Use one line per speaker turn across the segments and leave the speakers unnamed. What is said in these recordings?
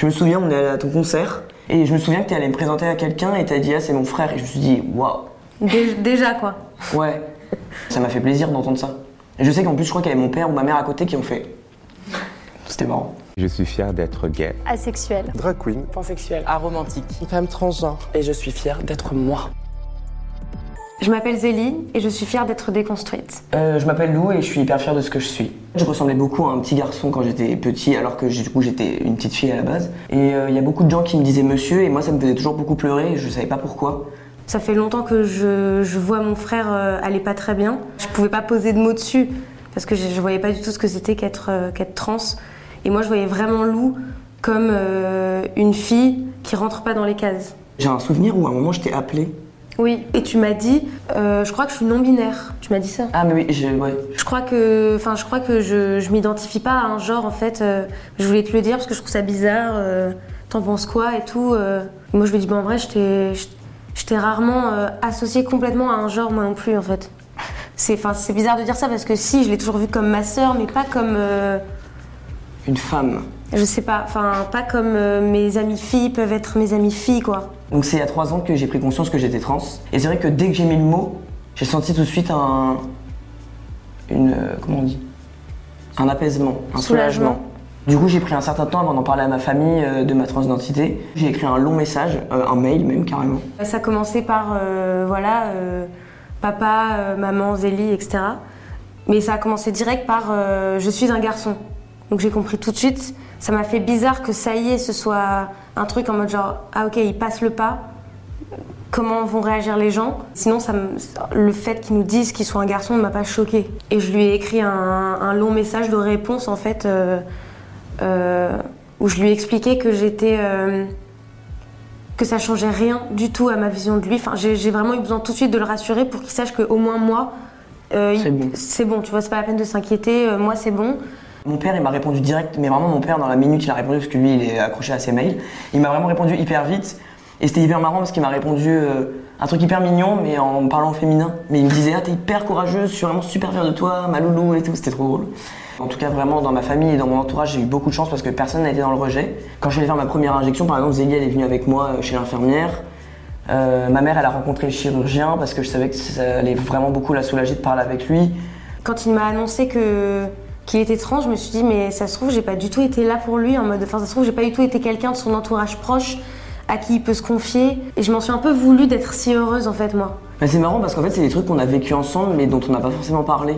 Je me souviens, on est allé à ton concert et je me souviens que tu allé me présenter à quelqu'un et t'as dit ah c'est mon frère et je me suis dit waouh.
Dé- Déjà quoi.
Ouais. Ça m'a fait plaisir d'entendre ça. Et je sais qu'en plus je crois qu'il y avait mon père ou ma mère à côté qui ont fait. C'était marrant.
Je suis fier d'être gay.
Asexuel.
Drag queen.
pansexuel, aromantique, une femme transgenre. Et je suis fière d'être moi.
Je m'appelle Zélie et je suis fière d'être déconstruite.
Euh, je m'appelle Lou et je suis hyper fier de ce que je suis. Je ressemblais beaucoup à un petit garçon quand j'étais petit, alors que du coup j'étais une petite fille à la base. Et euh, il y a beaucoup de gens qui me disaient monsieur, et moi ça me faisait toujours beaucoup pleurer, et je savais pas pourquoi.
Ça fait longtemps que je, je vois mon frère euh, aller pas très bien. Je pouvais pas poser de mots dessus parce que je, je voyais pas du tout ce que c'était qu'être euh, qu'être trans. Et moi je voyais vraiment Lou comme euh, une fille qui rentre pas dans les cases.
J'ai un souvenir où à un moment je t'ai appelé.
Oui, et tu m'as dit, euh, je crois que je suis non binaire. Tu m'as dit ça?
Ah mais oui, je, ouais.
Je crois que, enfin, je crois que je, je m'identifie pas à un genre en fait. euh, je voulais te le dire parce que je trouve ça bizarre. euh, T'en penses quoi et tout. Moi je me dis, bon en vrai, je t'ai, rarement associé complètement à un genre moi non plus en fait. C'est, enfin, c'est bizarre de dire ça parce que si, je l'ai toujours vu comme ma sœur, mais pas comme,
Une femme.
je sais pas, enfin, pas comme mes amies filles peuvent être mes amies filles quoi.
Donc c'est il y a trois ans que j'ai pris conscience que j'étais trans. Et c'est vrai que dès que j'ai mis le mot, j'ai senti tout de suite un. Une. euh, Comment on dit? Un apaisement, un
Soulagement.
soulagement. Du coup, j'ai pris un certain temps avant d'en parler à ma famille euh, de ma transidentité. J'ai écrit un long message, euh, un mail même carrément.
Ça a commencé par, euh, voilà, papa, maman, Zélie, etc. Mais ça a commencé direct par je suis un garçon. Donc j'ai compris tout de suite. Ça m'a fait bizarre que ça y est, ce soit un truc en mode genre ah ok, il passe le pas. Comment vont réagir les gens? Sinon, ça me- le fait qu'ils nous disent qu'ils sont un garçon ne m'a pas choqué. Et je lui ai écrit un, un long message de réponse en fait, euh, euh, où je lui ai expliqué que j'étais euh, que ça changeait rien du tout à ma vision de lui. Enfin, j'ai vraiment eu besoin tout de suite de le rassurer pour qu'il sache qu'au moins moi,
C'est bon.
c'est bon. Tu vois, c'est pas la peine de s'inquiéter. moi, c'est bon.
Mon père, il m'a répondu direct, mais vraiment mon père, dans la minute, il a répondu parce que lui, il est accroché à ses mails. Il m'a vraiment répondu hyper vite. Et c'était hyper marrant parce qu'il m'a répondu euh, un truc hyper mignon, mais en parlant féminin. Mais il me disait, ah, t'es hyper courageuse, je suis vraiment super fier de toi, ma loulou et tout. C'était trop drôle. En tout cas, vraiment, dans ma famille et dans mon entourage, j'ai eu beaucoup de chance parce que personne n'a été dans le rejet. Quand je suis faire ma première injection, par exemple, Zélie, elle est venue avec moi euh, chez l'infirmière. Euh, ma mère, elle a rencontré le chirurgien parce que je savais que ça allait vraiment beaucoup la soulager de parler avec lui.
Quand il m'a annoncé que qu'il était trans, je me suis dit mais ça se trouve j'ai pas du tout été là pour lui en mode enfin ça se trouve j'ai pas du tout été quelqu'un de son entourage proche à qui il peut se confier et je m'en suis un peu voulu d'être si heureuse en fait moi.
C'est marrant parce qu'en fait, c'est des trucs qu'on a vécu ensemble, mais dont on n'a pas forcément parlé.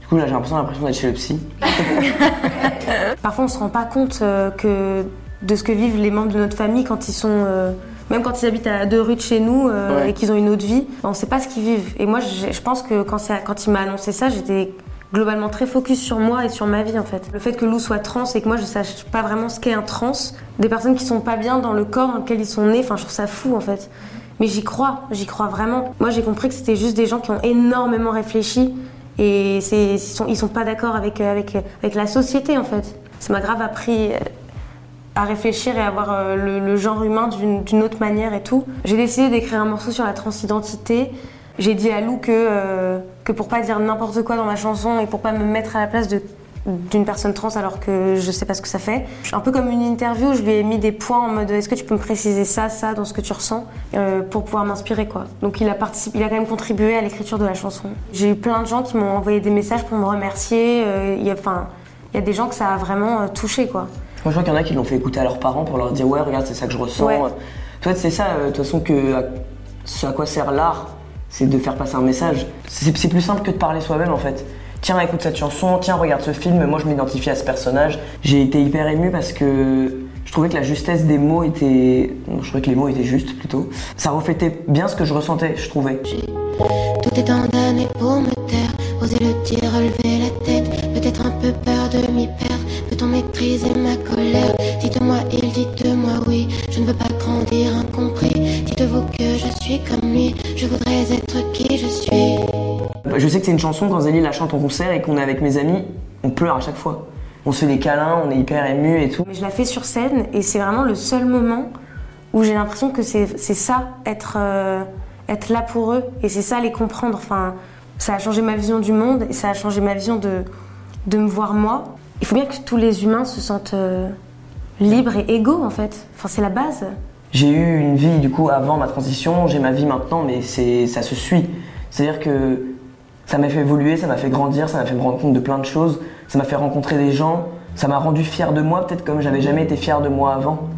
Du coup, là, j'ai l'impression l'impression d'être chez le psy.
Parfois, on se rend pas compte euh, que de ce que vivent les membres de notre famille quand ils sont, euh, même quand ils habitent à deux rues de chez nous euh,
Ouais.
et qu'ils ont une autre vie, on sait pas ce qu'ils vivent. Et moi, je pense que quand, ça- quand il m'a annoncé ça, j'étais globalement très focus sur moi et sur ma vie en fait. Le fait que Lou soit trans et que moi je sache pas vraiment ce qu'est un trans, des personnes qui sont pas bien dans le corps dans lequel ils sont nés, enfin je trouve ça fou en fait. Mais j'y crois, j'y crois vraiment. Moi j'ai compris que c'était juste des gens qui ont énormément réfléchi et ils sont, sont pas d'accord avec, euh, avec, avec la société en fait. Ça m'a grave appris euh, à réfléchir et à voir euh, le, le genre humain d'une d'une autre manière et tout. J'ai décidé d'écrire un morceau sur la transidentité. J'ai dit à Lou que, euh, que pour pas dire n'importe quoi dans ma chanson et pour pas me mettre à la place de d'une personne trans alors que je sais pas ce que ça fait. Un peu comme une interview, je lui ai mis des points en mode est-ce que tu peux me préciser ça, ça dans ce que tu ressens euh, pour pouvoir m'inspirer quoi. Donc il a participé, il a quand même contribué à l'écriture de la chanson. J'ai eu plein de gens qui m'ont envoyé des messages pour me remercier. euh, il y a, enfin, il y a des gens que ça a vraiment euh, touché quoi.
Moi, je vois qu'il y en a qui l'ont fait écouter à leurs parents pour leur dire Ouais, regarde, c'est ça que je ressens.
Ouais.
Toi, c'est ça, de toute façon, que à- ce à quoi sert l'art, c'est de faire passer un message. C'est plus simple que de parler soi-même en fait. Tiens, écoute cette chanson, tiens, regarde ce film, moi je m'identifie à ce personnage. J'ai été hyper ému parce que je trouvais que la justesse des mots était. non, Je trouvais que les mots étaient justes plutôt. Ça reflétait bien ce que je ressentais, je trouvais.
Tout est condamné pour me taire. Oser le dire, relever la tête. Peut-être un peu peur de m'y perdre. Peut-on maîtriser ma colère? Dites-moi il, dites-moi oui. Je ne veux pas grandir incompris. Dites-vous que je suis comme lui. Je voudrais être qui je suis.
Je sais que c'est une chanson, quand Zélie la chante en concert et qu'on est avec mes amis, on pleure à chaque fois. On se fait des câlins, on est hyper ému et tout.
Mais je la fais sur scène et c'est vraiment le seul moment où j'ai l'impression que c'est c'est ça, être, euh, être là pour eux et c'est ça, les comprendre. Enfin, ça a changé ma vision du monde et ça a changé ma vision de, de me voir moi. Il faut bien que tous les humains se sentent euh, libre et égaux en fait. Enfin, c'est la base.
J'ai eu une vie du coup avant ma transition, j'ai ma vie maintenant, mais c'est ça se suit. C'est-à-dire que ça m'a fait évoluer, ça m'a fait grandir, ça m'a fait me rendre compte de plein de choses, ça m'a fait rencontrer des gens, ça m'a rendu fier de moi, peut-être comme j'avais jamais été fier de moi avant.